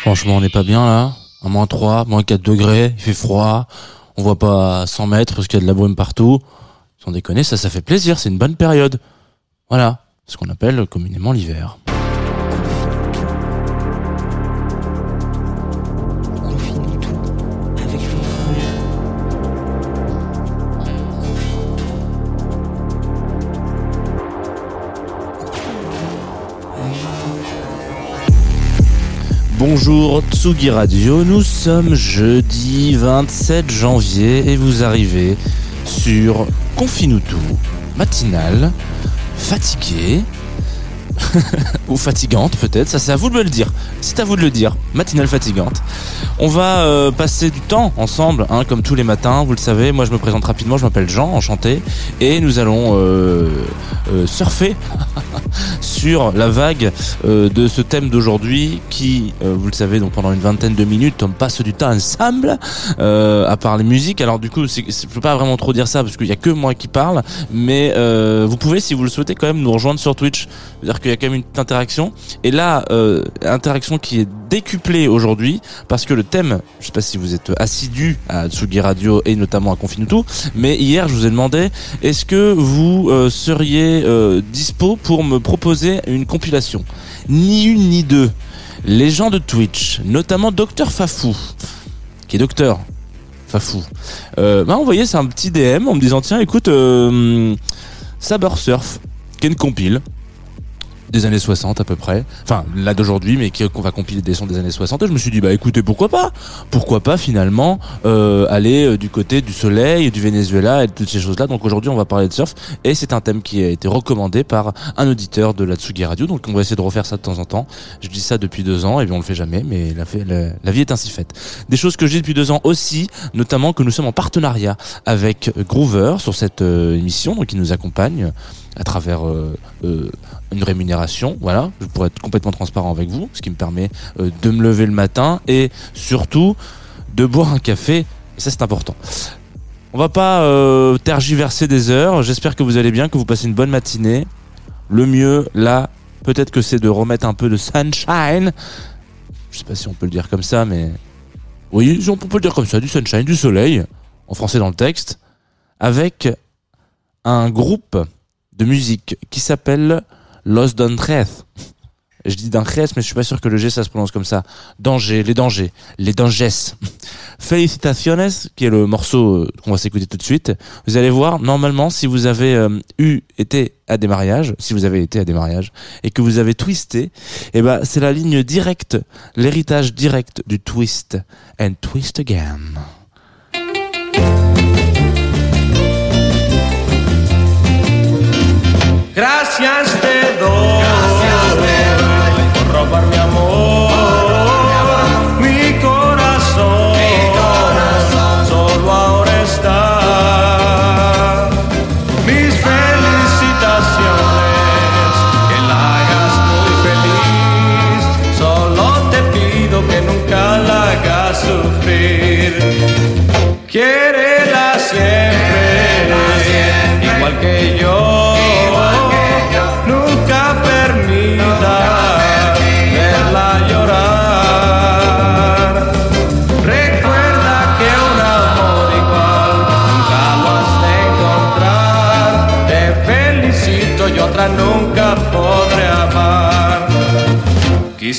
Franchement, on n'est pas bien là. À moins 3, moins 4 degrés, il fait froid. On voit pas 100 mètres parce qu'il y a de la brume partout. Sans déconner, ça, ça fait plaisir. C'est une bonne période. Voilà. Ce qu'on appelle communément l'hiver. Bonjour Tsugi Radio, nous sommes jeudi 27 janvier et vous arrivez sur Confinutu, matinale, fatigué, ou fatigante peut-être, ça c'est à vous de me le dire. C'est à vous de le dire, matinale fatigante. On va euh, passer du temps ensemble, hein, comme tous les matins, vous le savez. Moi je me présente rapidement, je m'appelle Jean, enchanté, et nous allons euh, euh, surfer sur la vague euh, de ce thème d'aujourd'hui qui, euh, vous le savez, donc pendant une vingtaine de minutes, on passe du temps ensemble euh, à parler musique. Alors du coup, c'est, c'est- je peux pas vraiment trop dire ça parce qu'il y a que moi qui parle, mais euh, vous pouvez, si vous le souhaitez, quand même nous rejoindre sur Twitch. C'est-à-dire qu'il y a quand même une petite interaction. Et là, interaction qui est décuplée aujourd'hui parce que le thème, je sais pas si vous êtes assidu à Tsugi Radio et notamment à Confinutu, mais hier je vous ai demandé est-ce que vous seriez dispo pour me proposer une compilation Ni une ni deux. Les gens de Twitch, notamment Docteur Fafou, qui est docteur Fafou, euh, m'a envoyé un petit DM en me disant tiens écoute euh, Surf, qui une compile des années 60 à peu près, enfin là d'aujourd'hui, mais qu'on va compiler des sons des années 60. Et je me suis dit bah écoutez pourquoi pas, pourquoi pas finalement euh, aller euh, du côté du soleil, du Venezuela et de toutes ces choses-là. Donc aujourd'hui on va parler de surf et c'est un thème qui a été recommandé par un auditeur de la Tsugi Radio. Donc on va essayer de refaire ça de temps en temps. Je dis ça depuis deux ans et bien on le fait jamais, mais la, vie est ainsi faite. Des choses que dis depuis deux ans aussi, notamment que nous sommes en partenariat avec Groover sur cette euh, émission, donc qui nous accompagne à travers euh, une rémunération, voilà, je pourrais être complètement transparent avec vous, ce qui me permet euh, de me lever le matin et surtout de boire un café, et ça c'est important. On va pas euh, tergiverser des heures, j'espère que vous allez bien, que vous passez une bonne matinée. Le mieux, là, peut-être que c'est de remettre un peu de sunshine. Je sais pas si on peut le dire comme ça, mais... Oui, on peut le dire comme ça, du sunshine, du soleil, en français dans le texte, avec un groupe de musique qui s'appelle Los Dantres. Je dis Dantres, mais je suis pas sûr que le G ça se prononce comme ça. Danger, les dangers, les dangers. Felicitaciones, qui est le morceau euh, qu'on va s'écouter tout de suite. Vous allez voir, normalement, si vous avez euh, eu été à des mariages, si vous avez été à des mariages et que vous avez twisté, eh ben c'est la ligne directe, l'héritage direct du twist and twist again. Gracias te doy,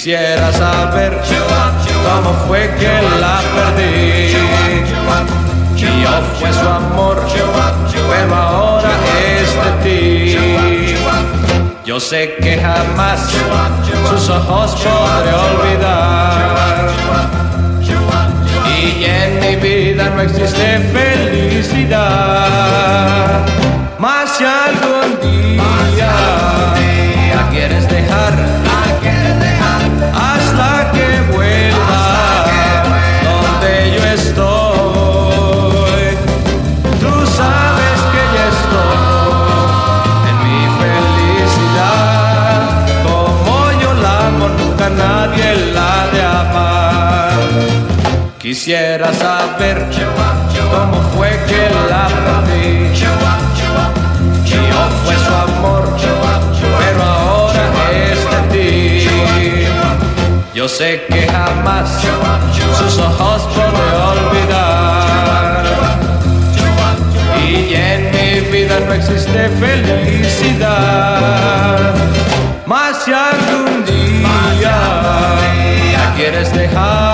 Quisiera saber cómo fue que la perdí. Y yo fue su amor, pero ahora es de ti. Yo sé que jamás sus ojos podré olvidar. Y en mi vida no existe felicidad. Mas si algún Quisiera saber cómo fue que la perdí. Yo fue su amor, pero ahora es de ti. Yo sé que jamás sus ojos podré olvidar. Y en mi vida no existe felicidad. Mas si algún día quieres dejar,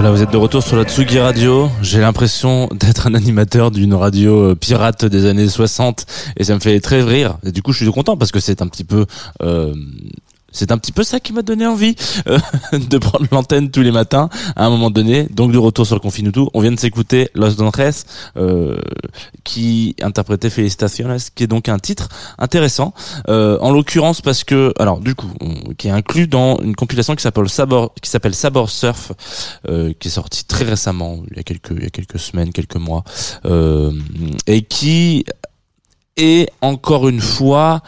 Voilà, vous êtes de retour sur la Tsugi Radio. J'ai l'impression d'être un animateur d'une radio euh, pirate des années 60 et ça me fait très rire. Et du coup, je suis content parce que c'est un petit peu euh, c'est un petit peu ça qui m'a donné envie euh, de prendre l'antenne tous les matins à un moment donné. Donc de retour sur le Confinutu, on vient de s'écouter Los Donres euh, qui interprétait Felicitaciones, qui est donc un titre intéressant. Euh, en l'occurrence parce que, alors du coup, qui est inclus dans une compilation qui s'appelle Sabor, qui s'appelle Sabor Surf, euh, qui est sortie très récemment, il y a quelques, il y a quelques semaines, quelques mois, et qui est encore une fois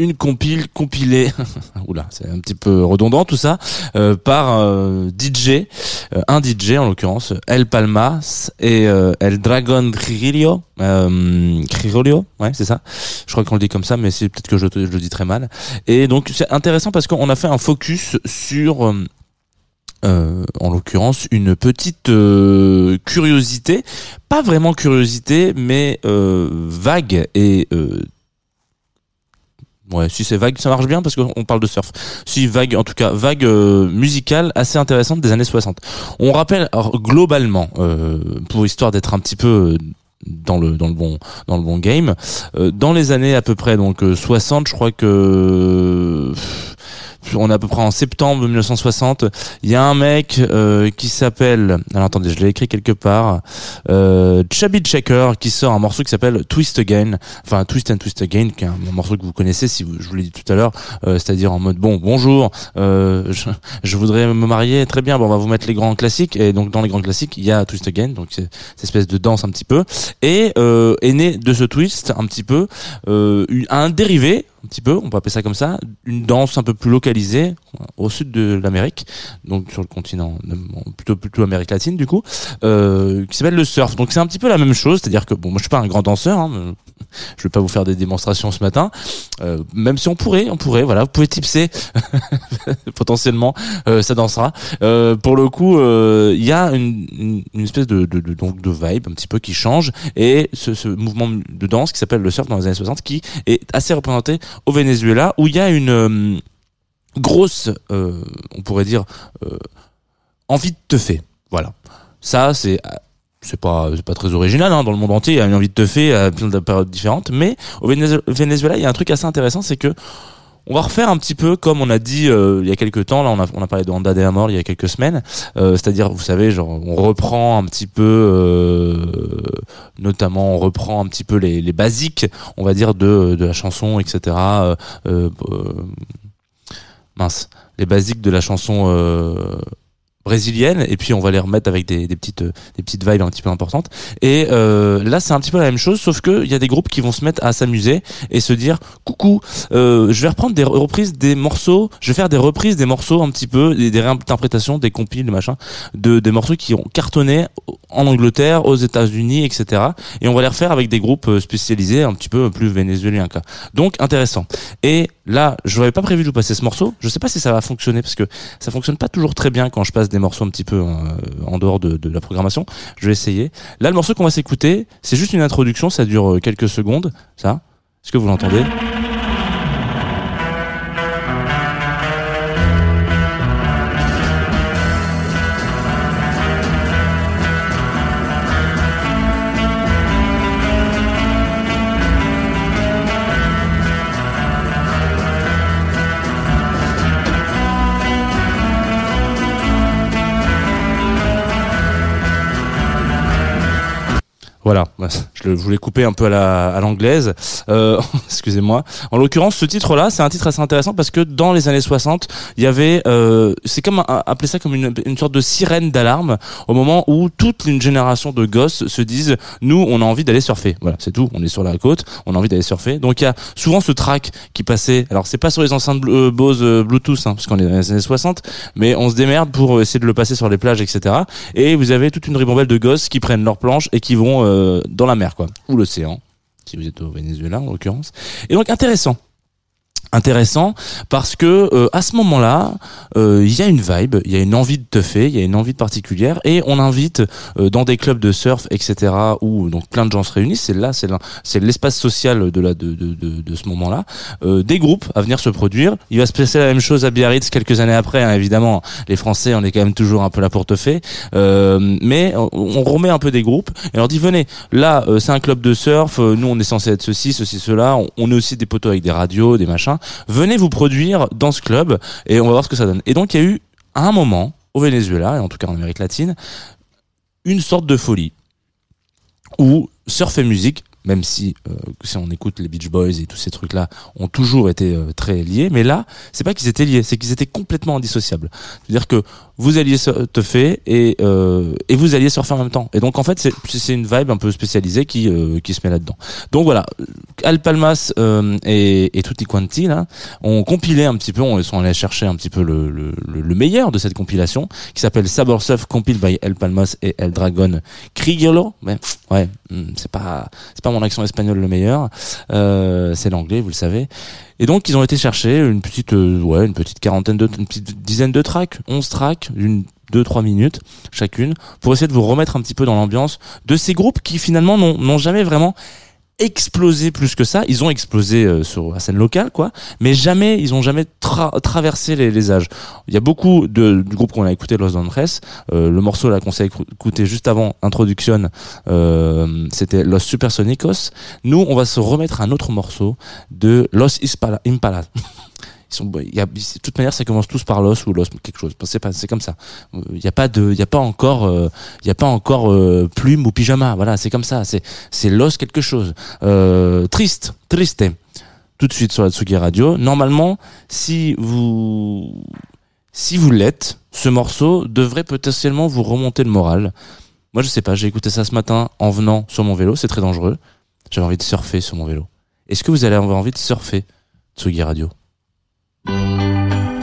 une compile compilée, oula, c'est un petit peu redondant tout ça, euh, par euh, DJ, euh, un DJ en l'occurrence, El Palmas et euh, El Dragon Criollo, euh, ouais c'est ça. Je crois qu'on le dit comme ça, mais c'est peut-être que je, le dis très mal. Et donc c'est intéressant parce qu'on a fait un focus sur euh, en l'occurrence une petite curiosité, pas vraiment curiosité, mais vague et ouais, si c'est vague, ça marche bien parce qu'on parle de surf. Si vague, en tout cas vague euh, musicale assez intéressante des années 60. On rappelle alors, globalement, euh, pour histoire d'être un petit peu euh, dans le dans le bon dans le bon game euh, dans les années à peu près donc euh, 60 je crois que on est à peu près en septembre 1960. Il y a un mec euh, qui s'appelle, alors attendez, je l'ai écrit quelque part, euh, Chubby Checker, qui sort un morceau qui s'appelle Twist Again, enfin Twist and Twist Again, qui est un, morceau que vous connaissez, si vous, je vous l'ai dit tout à l'heure, euh, c'est-à-dire en mode bon, bonjour, euh, je, je voudrais me marier, très bien, bon, on va vous mettre les grands classiques, et donc dans les grands classiques, il y a Twist Again, donc c'est cette espèce de danse un petit peu, et euh, est né de ce twist un petit peu euh, un dérivé un petit peu, on peut appeler ça comme ça, une danse un peu plus localisée au sud de l'Amérique, donc sur le continent euh, plutôt plutôt Amérique latine du coup, euh, qui s'appelle le surf. Donc c'est un petit peu la même chose, c'est-à-dire que bon, moi je suis pas un grand danseur, hein, je vais pas vous faire des démonstrations ce matin, euh, même si on pourrait, on pourrait, voilà, vous pouvez tipser potentiellement, euh, ça dansera. Euh, pour le coup, il y a une, espèce de, donc de vibe un petit peu qui change et ce, mouvement de danse qui s'appelle le surf dans les années 60 qui est assez représenté au Venezuela où il y a une grosse, on pourrait dire, envie de te faire. Voilà. Ça, c'est c'est pas c'est pas très original hein. dans le monde entier il y a une envie de te faire à plein de périodes différentes. Mais au Venezu- Venezuela il y a un truc assez intéressant c'est que on va refaire un petit peu comme on a dit euh, il y a quelques temps. Là on a on a parlé de Honda de la mort il y a quelques semaines. Euh, c'est-à-dire vous savez genre on reprend un petit peu euh, notamment on reprend un petit peu les, les basiques on va dire de de la chanson etc euh, euh, mince. Les basiques de la chanson euh, brésiliennes et puis on va les remettre avec des, petites euh, des petites vibes un petit peu importantes. Et euh, là c'est un petit peu la même chose, sauf que il y a des groupes qui vont se mettre à s'amuser et se dire coucou, euh, je vais reprendre des reprises des morceaux, je vais faire des reprises des morceaux un petit peu, des, des réinterprétations, des compiles, des machins, de des morceaux qui ont cartonné en Angleterre, aux États-Unis, etc. Et on va les refaire avec des groupes spécialisés un petit peu plus vénézuéliens. Quoi. Donc intéressant. Et là, je n'avais pas prévu de vous passer ce morceau. Je sais pas si ça va fonctionner parce que ça fonctionne pas toujours très bien quand je passe des morceaux un petit peu euh, en dehors de, de la programmation. Je vais essayer. Là, le morceau qu'on va s'écouter, c'est juste une introduction. Ça dure euh, quelques secondes. Ça. Est-ce que vous l'entendez? Voilà, je voulais couper un peu à la à l'anglaise. Euh, Excusez-moi. En l'occurrence, ce titre-là, c'est un titre assez intéressant parce que dans les années 60, il y avait, euh, c'est comme appeler ça comme une, une sorte de sirène d'alarme au moment où toute une génération de gosses se disent, nous, on a envie d'aller surfer. Voilà, c'est tout. On est sur la côte, on a envie d'aller surfer. Donc il y a souvent ce track qui passait. Alors c'est pas sur les enceintes euh, Bose euh, Bluetooth, hein, parce qu'on est dans les années 60, mais on se démerde pour essayer de le passer sur les plages, etc. Et vous avez toute une ribambelle de gosses qui prennent leurs planches et qui vont euh, dans la mer, ou l'océan, si vous êtes au Venezuela en l'occurrence. Et donc intéressant. Intéressant parce que euh, à ce moment-là, euh, il y a une vibe, il y a une envie de teuffer, il y a une envie particulière, et on invite euh, dans des clubs de surf, etc., où donc plein de gens se réunissent. C'est là, c'est c'est l'espace social de la de de de, de ce moment-là. euh, des groupes à venir se produire. Il va se passer la même chose à Biarritz quelques années après. hein, évidemment, les Français, on est quand même toujours un peu là pour teuffer, euh, mais on, remet un peu des groupes et on leur dit venez. Là, c'est un club de surf. nous, on est censé être ceci, ceci, cela. On, on est aussi des poteaux avec des radios, des machins. Venez vous produire dans ce club et on va voir ce que ça donne. Et donc, il y a eu à un moment au Venezuela et en tout cas en Amérique latine une sorte de folie où surf et musique même si euh, si on écoute les Beach Boys et tous ces trucs là ont toujours été euh, très liés mais là c'est pas qu'ils étaient liés c'est qu'ils étaient complètement indissociables c'est à dire que vous alliez se- teuffer et euh, et vous alliez surfer en même temps. Et donc en fait c'est c'est une vibe un peu spécialisée qui euh, qui se met là dedans donc voilà. Al Palmas euh, et, et Tutti Quanti là ont compilé un petit peu on sont allés chercher un petit peu le, le, le- le meilleur de cette compilation qui s'appelle Saber Surf Compiled by El Palmas et El Dragon Krigelo mais ouais hmm, c'est pas c'est pas mon accent espagnol le meilleur. Euh, c'est l'anglais vous le savez. Et donc ils ont été chercher une petite euh, ouais une petite quarantaine de une petite dizaine de tracks 11 tracks d'une deux trois minutes chacune pour essayer de vous remettre un petit peu dans l'ambiance de ces groupes qui finalement n'ont jamais vraiment explosé plus que ça. Ils ont explosé euh, sur la scène locale, quoi, mais jamais, ils ont jamais tra- traversé les, les âges. Il y a beaucoup de, groupes qu'on a écouté, Los Dantres. Euh, le morceau là qu'on s'est écou- écouté juste avant Introduction, euh, c'était Los Supersonicos. Nous, on va se remettre un autre morceau de Los Impala. Ils sont, y a, de toute manière, ça commence tous par Los ou Los quelque chose. C'est pas, c'est comme ça. Il y a pas de, il y a pas encore, euh, il y a pas encore euh, plume ou pyjama. Voilà, c'est comme ça. C'est, c'est Los quelque chose. Euh, triste, triste. Tout de suite sur la Tsugi Radio. Normalement, si vous, si vous l'êtes, ce morceau devrait potentiellement vous remonter le moral. Moi, je sais pas. J'ai écouté ça ce matin en venant sur mon vélo. C'est très dangereux. J'avais envie de surfer sur mon vélo. Est-ce que vous allez avoir envie de surfer Tsugi Radio? Voilà,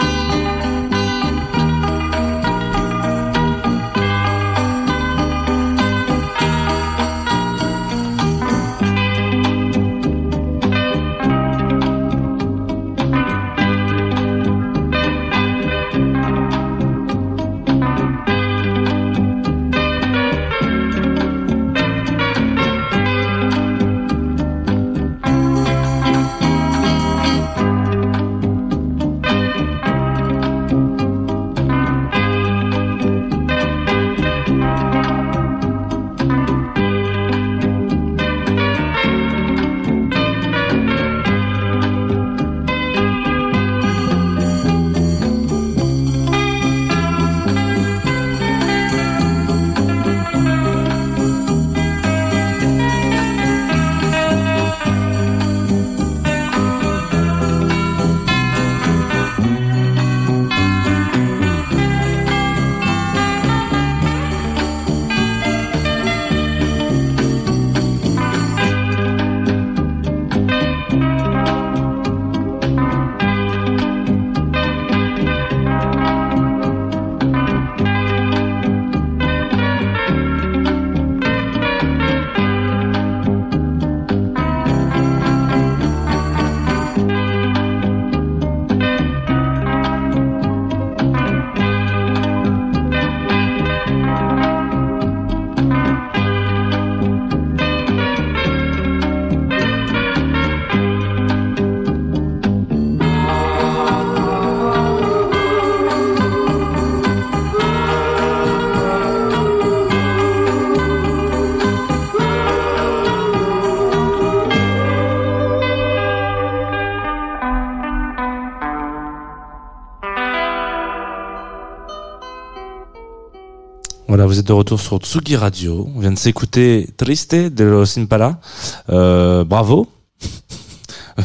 vous êtes de retour sur Tsugi Radio. On vient de s'écouter Triste de Los Impala. Euh, bravo.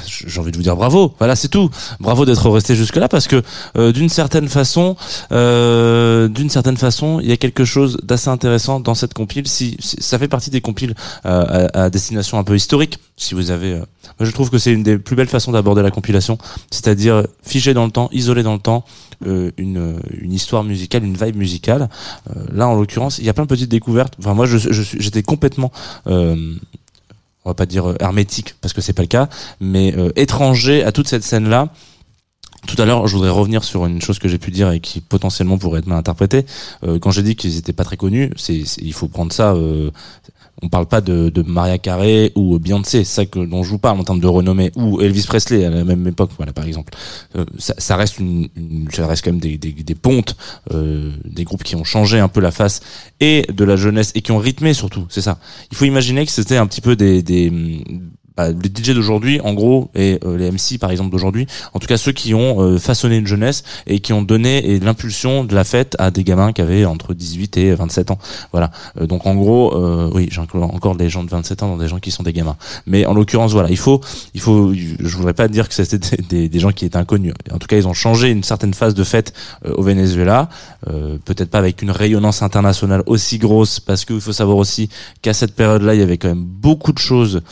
J'ai envie de vous dire bravo. Voilà, c'est tout. Bravo d'être resté jusque là parce que euh, d'une certaine façon, euh, d'une certaine façon, il y a quelque chose d'assez intéressant dans cette compile. Si, si- ça fait partie des compiles euh, à, à destination un peu historique. Si vous avez, euh, moi je trouve que c'est une des plus belles façons d'aborder la compilation, c'est-à-dire figé dans le temps, isolé dans le temps, euh, une, euh, une histoire musicale, une vibe musicale. Euh, là, en l'occurrence, il y a plein de petites découvertes. Enfin, moi, je, je j'étais complètement, euh, on va pas dire euh, hermétique parce que c'est pas le cas, mais euh, étranger à toute cette scène-là. Tout à l'heure, je voudrais revenir sur une chose que j'ai pu dire et qui potentiellement pourrait être mal interprétée. Euh, quand j'ai dit qu'ils étaient pas très connus, c'est- il faut prendre ça. Euh, on parle pas de, de Maria Carey ou Beyoncé, c'est ça que, dont je vous parle en termes de renommée, ou Elvis Presley à la même époque, voilà par exemple. Euh, ça, reste une, une- ça reste quand même des, des, pontes, euh, des groupes qui ont changé un peu la face et de la jeunesse et qui ont rythmé surtout. C'est ça. Il faut imaginer que c'était un petit peu des bah, les DJ d'aujourd'hui, en gros, et euh, les MC par exemple d'aujourd'hui, en tout cas ceux qui ont euh, façonné une jeunesse et qui ont donné l'impulsion de la fête à des gamins qui avaient entre 18 et 27 ans. Voilà. Euh, donc en gros, euh, oui, j'inclus encore des gens de 27 ans dans des gens qui sont des gamins. Mais en l'occurrence, voilà, il faut, il faut, je voudrais pas dire que c'était des, des, des gens qui étaient inconnus. En tout cas, ils ont changé une certaine phase de fête euh, au Venezuela. Euh, Peut-être pas avec une rayonnance internationale aussi grosse, parce qu'il faut savoir aussi qu'à cette période-là, il y avait quand même beaucoup de choses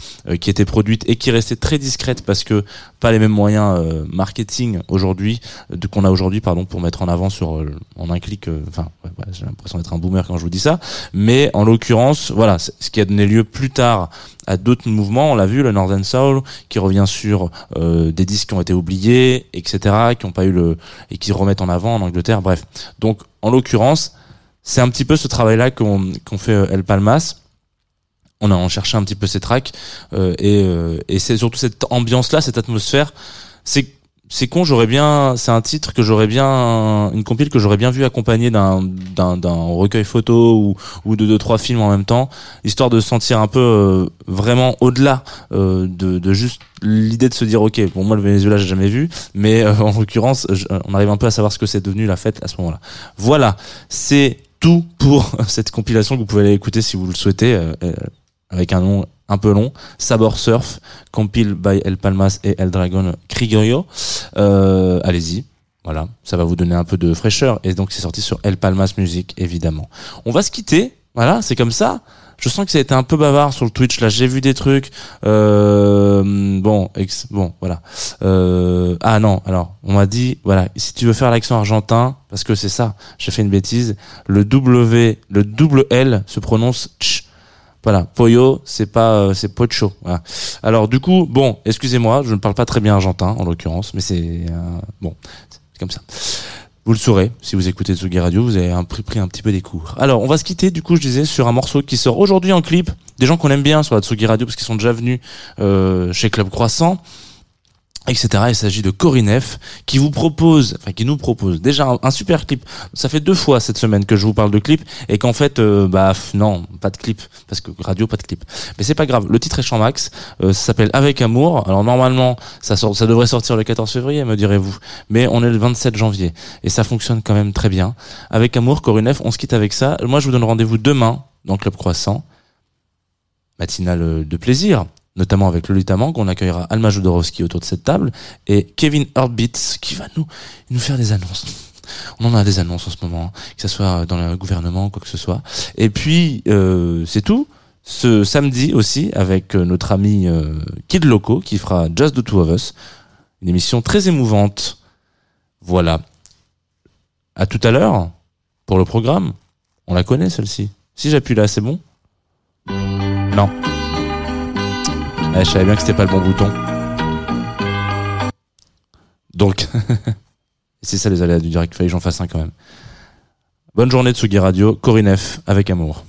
qui étaient produites et qui restaient très discrètes parce que pas les mêmes moyens euh, marketing aujourd'hui qu'on a aujourd'hui pardon pour mettre en avant sur euh, en un clic euh, enfin ouais, voilà, j'ai l'impression d'être un boomer quand je vous dis ça. Mais en l'occurrence voilà ce qui a donné lieu plus tard à d'autres mouvements on l'a vu le Northern Soul qui revient sur euh, des disques qui ont été oubliés etc qui ont pas eu le et qui remettent en avant en Angleterre bref. Donc en l'occurrence c'est un petit peu ce travail là qu'on qu'on fait euh, El Palmas on a en cherché un petit peu ces tracks euh, et, euh, et c'est surtout cette ambiance là cette atmosphère. C'est c'est con j'aurais bien c'est un titre que j'aurais bien une compile que j'aurais bien vu accompagné d'un d'un recueil photo ou ou de deux trois films en même temps histoire de se sentir un peu euh, vraiment au-delà euh, de de juste l'idée de se dire ok bon moi le Venezuela j'ai jamais vu mais euh, en l'occurrence je- on arrive un peu à savoir ce que c'est devenu la fête à ce moment-là. Voilà. C'est tout pour cette compilation que vous pouvez aller écouter si vous le souhaitez euh, euh, avec un nom un peu long, Sabor Surf, compile by El Palmas et El Dragon Crigorio. Euh, allez-y, voilà, ça va vous donner un peu de fraîcheur. Et donc c'est sorti sur El Palmas Music, évidemment. On va se quitter, voilà, c'est comme ça. Je sens que ça a été un peu bavard sur le Twitch. Là, j'ai vu des trucs. Euh, bon, ex- bon, voilà. Euh, ah non, alors on m'a dit, voilà, si tu veux faire l'accent argentin, parce que c'est ça, j'ai fait une bêtise. Le W, le double L se prononce tch. Voilà, pollo, c'est pas, euh, c'est pocho. Voilà. Alors du coup, bon, excusez-moi, je ne parle pas très bien argentin en l'occurrence, mais c'est euh, bon, c'est comme ça. Vous le saurez si vous écoutez Tsugi Radio, vous avez un, pris un petit peu des cours. Alors, on va se quitter du coup, je disais, sur un morceau qui sort aujourd'hui en clip. Des gens qu'on aime bien sur la Tsugi Radio parce qu'ils sont déjà venus euh, chez Club Croissant etc. Il s'agit de Corinef qui vous propose, enfin qui nous propose déjà un, super clip. Ça fait deux fois cette semaine que je vous parle de clip et qu'en fait, euh, bah non, pas de clip parce que radio, pas de clip. Mais c'est pas grave. Le titre est Champ Max. Euh, s'appelle Avec Amour. Alors normalement, ça sort, ça devrait sortir le 14 février, me direz-vous. Mais on est le 27 janvier et ça fonctionne quand même très bien. Avec Amour, Corinef, on se quitte avec ça. Moi, je vous donne rendez-vous demain dans Club Croissant matinale de plaisir, notamment avec Lolita Mang. On accueillera Alma Jodorowsky autour de cette table et Kevin Heartbeats qui va nous, nous faire des annonces. On en a des annonces en ce moment, hein, que ce soit dans le gouvernement, quoi que ce soit. Et puis, euh, c'est tout. Ce samedi aussi, avec euh, notre ami euh, Kid Loco, qui fera Just the Two of Us, une émission très émouvante. Voilà. À tout à l'heure, pour le programme. On la connaît, celle-ci. Si j'appuie là, c'est bon? Non. Ouais, je savais bien que c'était pas le bon bouton. Donc, c'est ça les aléas du direct, fallait que j'en fasse un quand même. Bonne journée de Sugi Radio, Corinef avec amour.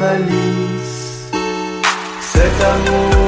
Malice. Cet amour,